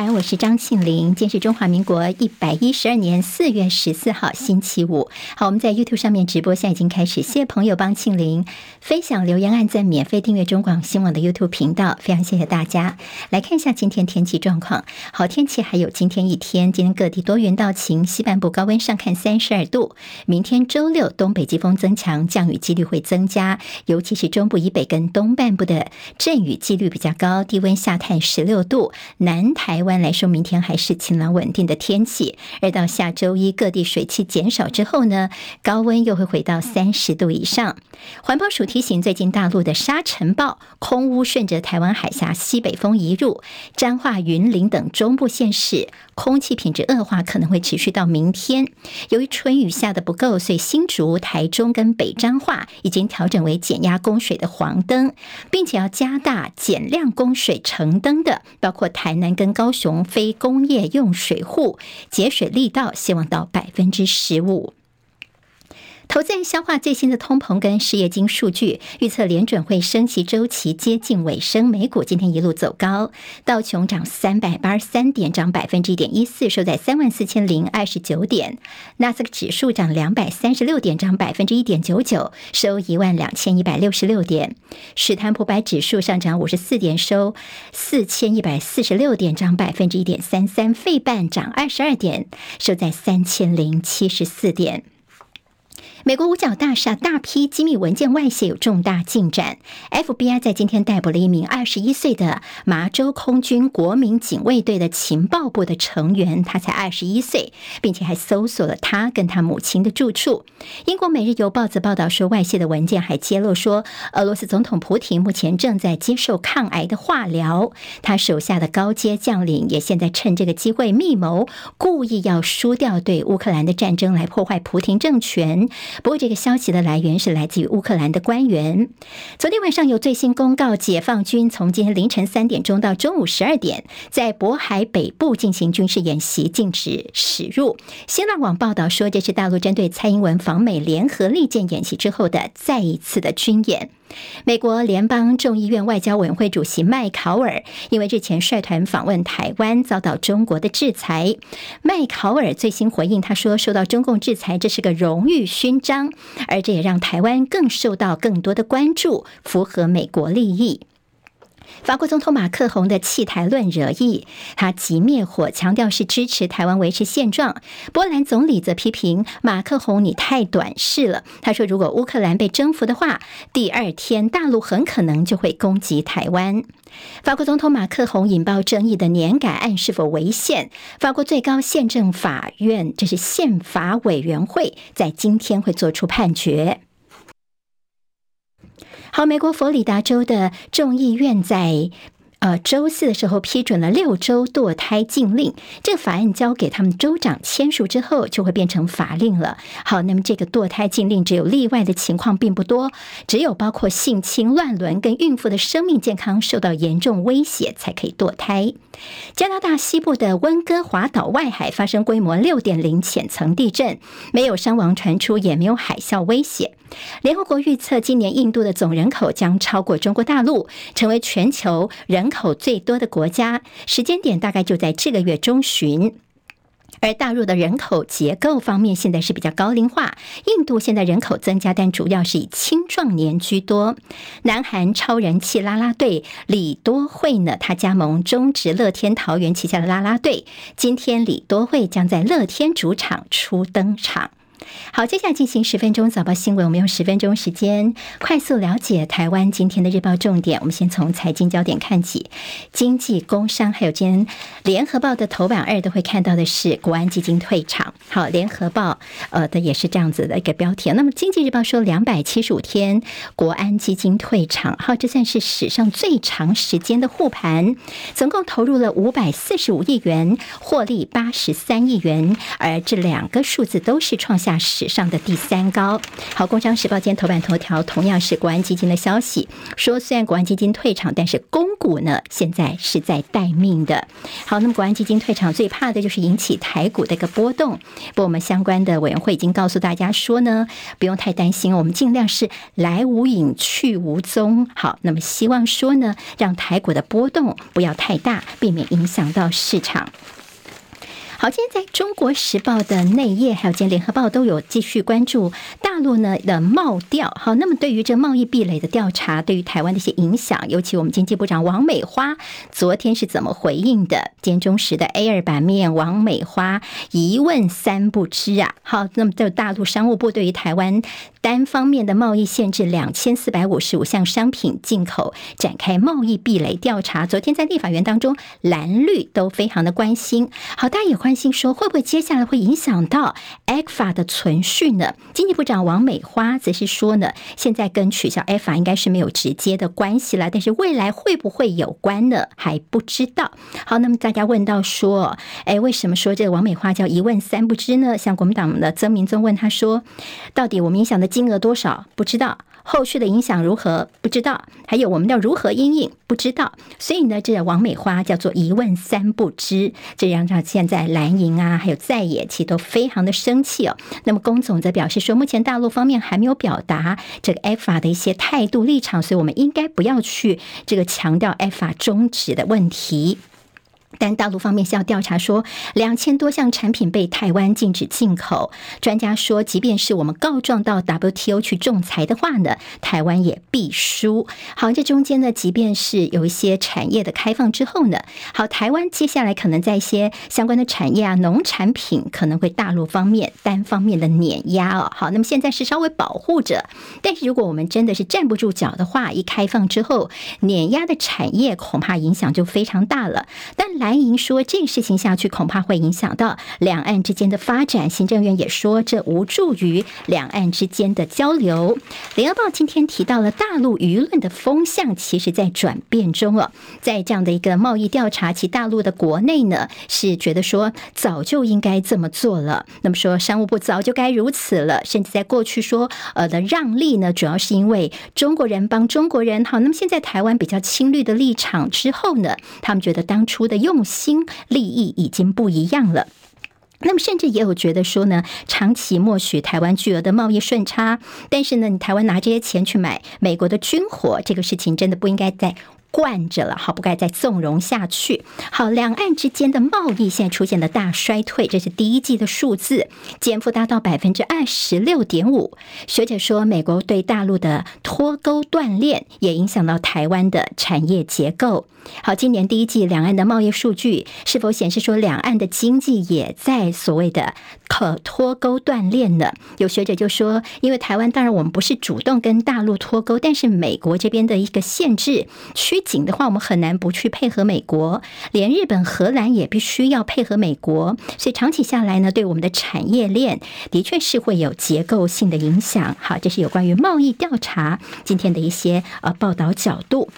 三，我是张庆玲。今天是中华民国一百一十二年四月十四号，星期五。好，我们在 YouTube 上面直播，现在已经开始。谢谢朋友帮庆玲分享、留言、按赞、免费订阅中广新闻网的 YouTube 频道，非常谢谢大家。来看一下今天天气状况。好，天气还有今天一天，今天各地多云到晴，西半部高温上看三十二度。明天周六东北季风增强，降雨几率会增加，尤其是中部以北跟东半部的阵雨几率比较高，低温下探十六度。南。台湾来说，明天还是晴朗稳定的天气，而到下周一各地水汽减少之后呢，高温又会回到三十度以上。环保署提醒，最近大陆的沙尘暴空污顺着台湾海峡西北风移入，彰化、云林等中部县市空气品质恶化可能会持续到明天。由于春雨下的不够，所以新竹、台中跟北彰化已经调整为减压供水的黄灯，并且要加大减量供水橙灯的，包括台南跟高。雄非工业用水户节水力道希望到百分之十五。投资人消化最新的通膨跟失业金数据，预测联准会升息周期接近尾声。美股今天一路走高，道琼涨三百八十三点，涨百分之一点一四，收在三万四千零二十九点。纳斯克指数涨两百三十六点，涨百分之一点九九，收一万两千一百六十六点。史坦普百指数上涨五十四点，收四千一百四十六点，涨百分之一点三三。费半涨二十二点，收在三千零七十四点。美国五角大厦大批机密文件外泄有重大进展。FBI 在今天逮捕了一名二十一岁的麻州空军国民警卫队的情报部的成员，他才二十一岁，并且还搜索了他跟他母亲的住处。英国《每日邮报》则报道说，外泄的文件还揭露说，俄罗斯总统普廷目前正在接受抗癌的化疗，他手下的高阶将领也现在趁这个机会密谋，故意要输掉对乌克兰的战争，来破坏普廷政权。不过，这个消息的来源是来自于乌克兰的官员。昨天晚上有最新公告，解放军从今天凌晨三点钟到中午十二点，在渤海北部进行军事演习，禁止驶入。新浪网报道说，这是大陆针对蔡英文访美联合利剑演习之后的再一次的军演。美国联邦众议院外交委员会主席麦考尔因为日前率团访问台湾，遭到中国的制裁。麦考尔最新回应，他说：“受到中共制裁，这是个荣誉勋章，而这也让台湾更受到更多的关注，符合美国利益。”法国总统马克宏的弃台论惹议，他急灭火，强调是支持台湾维持现状。波兰总理则批评马克宏你太短视了。他说，如果乌克兰被征服的话，第二天大陆很可能就会攻击台湾。法国总统马克宏引爆争议的年改案是否违宪？法国最高宪政法院，这是宪法委员会，在今天会做出判决。好，美国佛罗里达州的众议院在。呃，周四的时候批准了六周堕胎禁令，这个法案交给他们州长签署之后，就会变成法令了。好，那么这个堕胎禁令只有例外的情况并不多，只有包括性侵、乱伦跟孕妇的生命健康受到严重威胁才可以堕胎。加拿大西部的温哥华岛外海发生规模六点零浅层地震，没有伤亡传出，也没有海啸威胁。联合国预测，今年印度的总人口将超过中国大陆，成为全球人人口最多的国家。时间点大概就在这个月中旬。而大陆的人口结构方面，现在是比较高龄化。印度现在人口增加，但主要是以青壮年居多。南韩超人气啦啦队李多慧呢，他加盟中职乐天桃园旗下的啦啦队。今天李多慧将在乐天主场初登场。好，接下来进行十分钟早报新闻。我们用十分钟时间快速了解台湾今天的日报重点。我们先从财经焦点看起，经济、工商还有今天联合报的头版二都会看到的是国安基金退场。好，联合报呃的也是这样子的一个标题。那么经济日报说两百七十五天国安基金退场，好，这算是史上最长时间的护盘，总共投入了五百四十五亿元，获利八十三亿元，而这两个数字都是创下。下史上的第三高。好，《工商时报》今天头版头条同样是国安基金的消息，说虽然国安基金退场，但是公股呢现在是在待命的。好，那么国安基金退场最怕的就是引起台股的一个波动。不过我们相关的委员会已经告诉大家说呢，不用太担心，我们尽量是来无影去无踪。好，那么希望说呢，让台股的波动不要太大，避免影响到市场。好，今天在中国时报的内页，还有今天联合报都有继续关注大陆呢的贸调。好，那么对于这贸易壁垒的调查，对于台湾的一些影响，尤其我们经济部长王美花昨天是怎么回应的？今天中时的 A 二版面，王美花一问三不知啊。好，那么在大陆商务部对于台湾单方面的贸易限制两千四百五十五项商品进口展开贸易壁垒调查，昨天在立法院当中蓝绿都非常的关心。好，大家也会。担心说会不会接下来会影响到 ECFA 的存续呢？经济部长王美花则是说呢，现在跟取消 ECFA 应该是没有直接的关系了，但是未来会不会有关呢？还不知道。好，那么大家问到说，哎，为什么说这个王美花叫一问三不知呢？像国民党的曾铭宗问他说，到底我们影响的金额多少？不知道。后续的影响如何？不知道，还有我们要如何因应？不知道。所以呢，这王美花叫做一问三不知，这让他现在蓝营啊，还有在野其都非常的生气哦。那么龚总则表示说，目前大陆方面还没有表达这个 ECFA 的一些态度立场，所以我们应该不要去这个强调 ECFA 终止的问题。但大陆方面是要调查说，两千多项产品被台湾禁止进口。专家说，即便是我们告状到 WTO 去仲裁的话呢，台湾也必输。好，这中间呢，即便是有一些产业的开放之后呢，好，台湾接下来可能在一些相关的产业啊，农产品可能会大陆方面单方面的碾压哦。好，那么现在是稍微保护着，但是如果我们真的是站不住脚的话，一开放之后，碾压的产业恐怕影响就非常大了。但蓝营说，这个事情下去恐怕会影响到两岸之间的发展。行政院也说，这无助于两岸之间的交流。联合报今天提到了大陆舆论的风向，其实在转变中哦。在这样的一个贸易调查，其大陆的国内呢是觉得说早就应该这么做了。那么说商务部早就该如此了，甚至在过去说呃的让利呢，主要是因为中国人帮中国人好。那么现在台湾比较亲绿的立场之后呢，他们觉得当初的用。心利益已经不一样了，那么甚至也有觉得说呢，长期默许台湾巨额的贸易顺差，但是呢，你台湾拿这些钱去买美国的军火，这个事情真的不应该在惯着了，好，不该再纵容下去。好，两岸之间的贸易现在出现了大衰退，这是第一季的数字，减幅达到百分之二十六点五。学者说，美国对大陆的脱钩断链也影响到台湾的产业结构。好，今年第一季两岸的贸易数据是否显示说两岸的经济也在所谓的可脱钩断链呢？有学者就说，因为台湾当然我们不是主动跟大陆脱钩，但是美国这边的一个限制紧的话，我们很难不去配合美国，连日本、荷兰也必须要配合美国，所以长期下来呢，对我们的产业链的确是会有结构性的影响。好，这是有关于贸易调查今天的一些呃报道角度。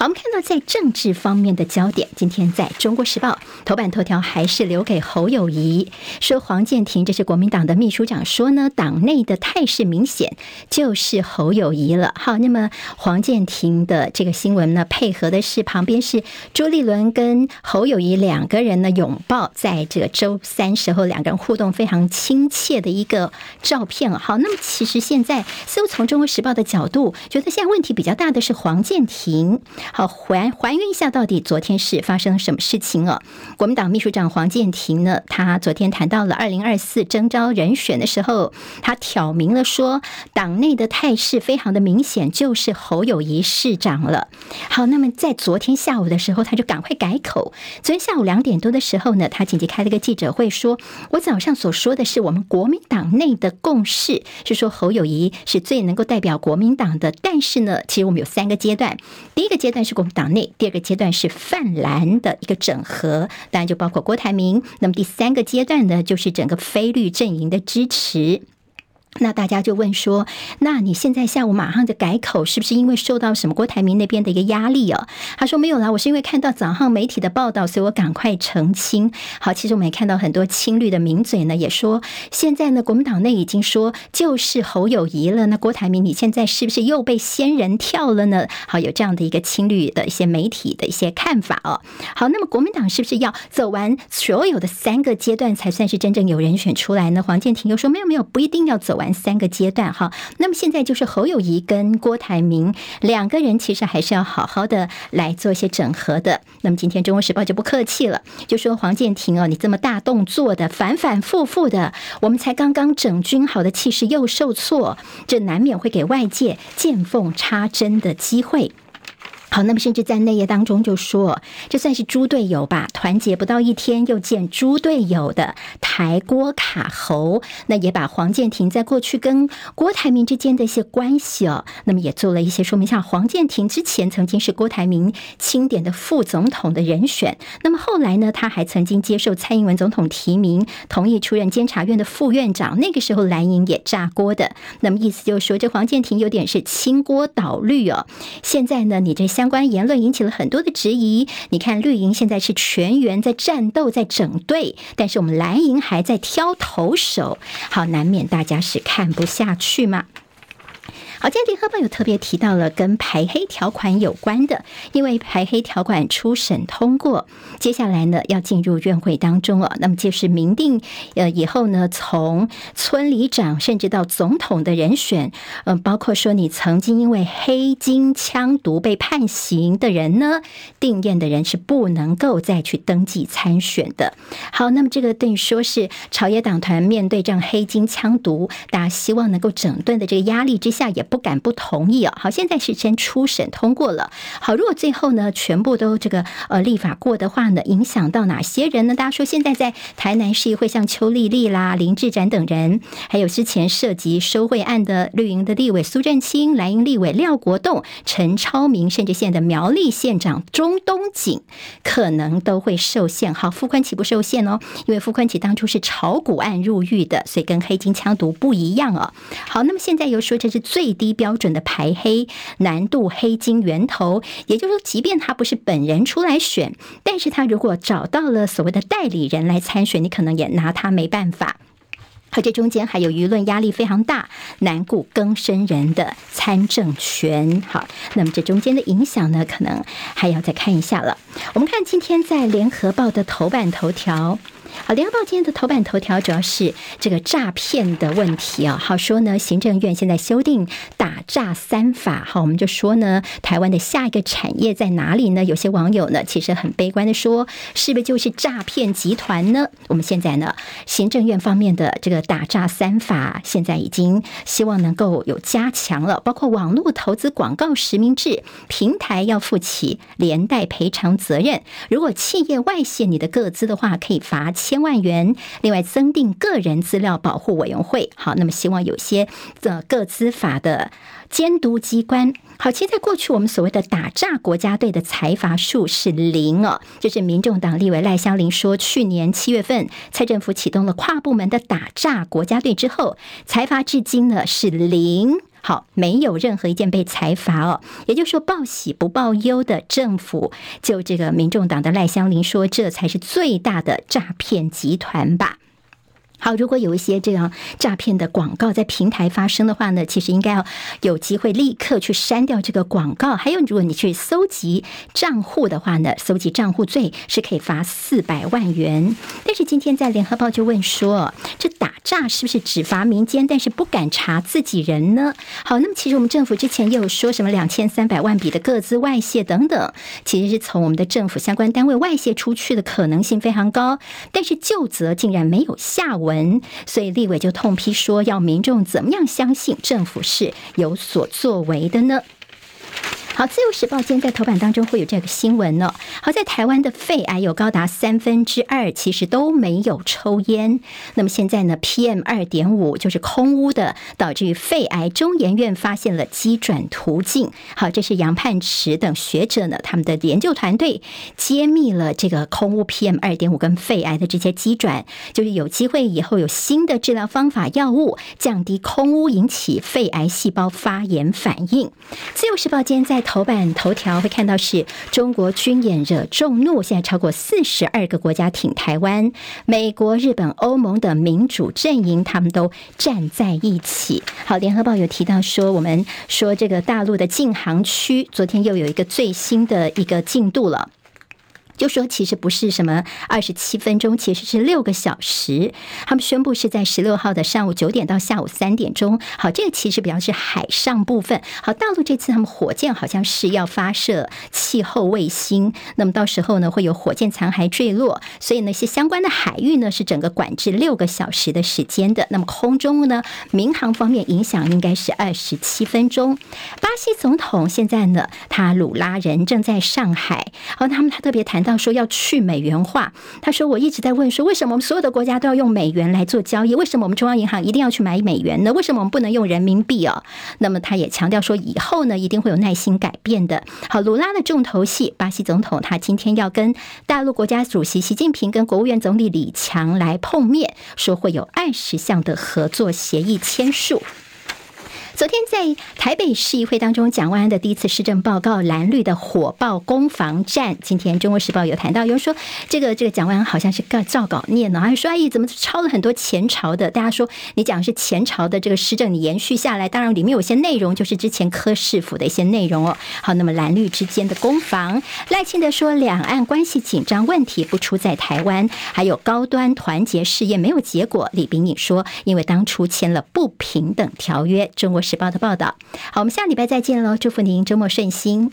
好，我们看到在政治方面的焦点，今天在中国时报头版头条还是留给侯友谊，说黄建庭这是国民党的秘书长说呢，党内的态势明显就是侯友谊了。好，那么黄建庭的这个新闻呢，配合的是旁边是朱立伦跟侯友谊两个人呢拥抱，在这个周三时候两个人互动非常亲切的一个照片。好，那么其实现在似乎从中国时报的角度，觉得现在问题比较大的是黄建庭。好，还还原一下，到底昨天是发生了什么事情哦？国民党秘书长黄健庭呢，他昨天谈到了二零二四征召人选的时候，他挑明了说，党内的态势非常的明显，就是侯友谊市长了。好，那么在昨天下午的时候，他就赶快改口。昨天下午两点多的时候呢，他紧急开了个记者会，说我早上所说的是我们国民党内的共识，是说侯友谊是最能够代表国民党的。但是呢，其实我们有三个阶段，第一个阶段。是国民党内第二个阶段是泛蓝的一个整合，当然就包括郭台铭。那么第三个阶段呢，就是整个非绿阵营的支持。那大家就问说，那你现在下午马上就改口，是不是因为受到什么郭台铭那边的一个压力哦？他说没有啦，我是因为看到早上媒体的报道，所以我赶快澄清。好，其实我们也看到很多青绿的名嘴呢，也说现在呢，国民党内已经说就是侯友谊了。那郭台铭，你现在是不是又被仙人跳了呢？好，有这样的一个青绿的一些媒体的一些看法哦。好，那么国民党是不是要走完所有的三个阶段才算是真正有人选出来呢？黄健庭又说没有没有，不一定要走完。三个阶段哈，那么现在就是侯友谊跟郭台铭两个人，其实还是要好好的来做一些整合的。那么今天《中国时报》就不客气了，就说黄建庭哦，你这么大动作的反反复复的，我们才刚刚整军好的气势又受挫，这难免会给外界见缝插针的机会。好，那么甚至在内页当中就说，这算是猪队友吧？团结不到一天又见猪队友的台郭卡侯，那也把黄建庭在过去跟郭台铭之间的一些关系哦，那么也做了一些说明。像黄建庭之前曾经是郭台铭钦点的副总统的人选，那么后来呢，他还曾经接受蔡英文总统提名，同意出任监察院的副院长。那个时候蓝营也炸锅的，那么意思就是说，这黄建庭有点是清锅倒绿哦。现在呢，你这相关言论引起了很多的质疑。你看绿营现在是全员在战斗，在整队，但是我们蓝营还在挑头手，好，难免大家是看不下去嘛。好，今天联合报有特别提到了跟排黑条款有关的，因为排黑条款初审通过，接下来呢要进入院会当中了。那么就是明定呃以后呢，从村里长甚至到总统的人选，嗯，包括说你曾经因为黑金枪毒被判刑的人呢，定验的人是不能够再去登记参选的。好，那么这个等于说是朝野党团面对这样黑金枪毒，大家希望能够整顿的这个压力之下也。不敢不同意啊！好，现在是先初审通过了。好，如果最后呢，全部都这个呃立法过的话呢，影响到哪些人呢？大家说，现在在台南市议会，像邱丽丽啦、林志展等人，还有之前涉及收贿案的绿营的立委苏振清、蓝营立委廖国栋、陈超明，甚至现在的苗栗县长钟东锦，可能都会受限。好，傅崐萁不受限哦，因为傅崐萁当初是炒股案入狱的，所以跟黑金枪毒不一样哦。好，那么现在又说这是最。低标准的排黑难度黑金源头，也就是说，即便他不是本人出来选，但是他如果找到了所谓的代理人来参选，你可能也拿他没办法。而这中间还有舆论压力非常大，难顾更生人的参政权。好，那么这中间的影响呢，可能还要再看一下了。我们看今天在联合报的头版头条。好，联合报今天的头版头条主要是这个诈骗的问题啊。好说呢，行政院现在修订打诈三法。好，我们就说呢，台湾的下一个产业在哪里呢？有些网友呢，其实很悲观的说，是不是就是诈骗集团呢？我们现在呢，行政院方面的这个打诈三法，现在已经希望能够有加强了，包括网络投资广告实名制，平台要负起连带赔偿责任。如果企业外泄你的个资的话，可以罚。千万元，另外增订个人资料保护委员会。好，那么希望有些的个资法的监督机关。好，其实在过去我们所谓的打诈国家队的财阀数是零哦，就是民众党立委赖香伶说，去年七月份蔡政府启动了跨部门的打诈国家队之后，财阀至今呢是零。好，没有任何一件被裁罚哦，也就是说报喜不报忧的政府，就这个民众党的赖香伶说，这才是最大的诈骗集团吧。好，如果有一些这样诈骗的广告在平台发生的话呢，其实应该要有机会立刻去删掉这个广告。还有，如果你去搜集账户的话呢，搜集账户罪是可以罚四百万元。但是今天在联合报就问说，这打诈是不是只罚民间，但是不敢查自己人呢？好，那么其实我们政府之前也有说什么两千三百万笔的个资外泄等等，其实是从我们的政府相关单位外泄出去的可能性非常高，但是究责竟然没有下文。文，所以立委就痛批说，要民众怎么样相信政府是有所作为的呢？好，《自由时报》今天在头版当中会有这个新闻呢。好，在台湾的肺癌有高达三分之二其实都没有抽烟。那么现在呢，PM 二点五就是空污的，导致于肺癌。中研院发现了机转途径。好，这是杨盼池等学者呢，他们的研究团队揭秘了这个空污 PM 二点五跟肺癌的这些机转，就是有机会以后有新的治疗方法、药物，降低空污引起肺癌细胞发炎反应。自由时报今天在头版头条会看到是中国军演惹众怒，现在超过四十二个国家挺台湾，美国、日本、欧盟的民主阵营他们都站在一起。好，联合报有提到说，我们说这个大陆的禁航区，昨天又有一个最新的一个进度了。就说其实不是什么二十七分钟，其实是六个小时。他们宣布是在十六号的上午九点到下午三点钟。好，这个其实比较是海上部分。好，大陆这次他们火箭好像是要发射气候卫星，那么到时候呢会有火箭残骸坠落，所以那些相关的海域呢是整个管制六个小时的时间的。那么空中呢民航方面影响应该是二十七分钟。巴西总统现在呢他鲁拉人正在上海，好，他们他特别谈到。要说要去美元化，他说我一直在问说，为什么我们所有的国家都要用美元来做交易？为什么我们中央银行一定要去买美元呢？为什么我们不能用人民币哦？那么他也强调说，以后呢一定会有耐心改变的。好，卢拉的重头戏，巴西总统他今天要跟大陆国家主席习近平跟国务院总理李强来碰面，说会有二十项的合作协议签署。昨天在台北市议会当中，蒋万安的第一次施政报告，蓝绿的火爆攻防战。今天《中国时报》有谈到，有人说这个这个蒋万安好像是个照稿念呢，还说哎，怎么抄了很多前朝的？大家说你讲是前朝的这个施政，你延续下来，当然里面有些内容就是之前柯市府的一些内容哦。好，那么蓝绿之间的攻防，赖清德说两岸关系紧张问题不出在台湾，还有高端团结试验没有结果。李炳颖说，因为当初签了不平等条约。中国时报的报道，好，我们下礼拜再见喽！祝福您周末顺心。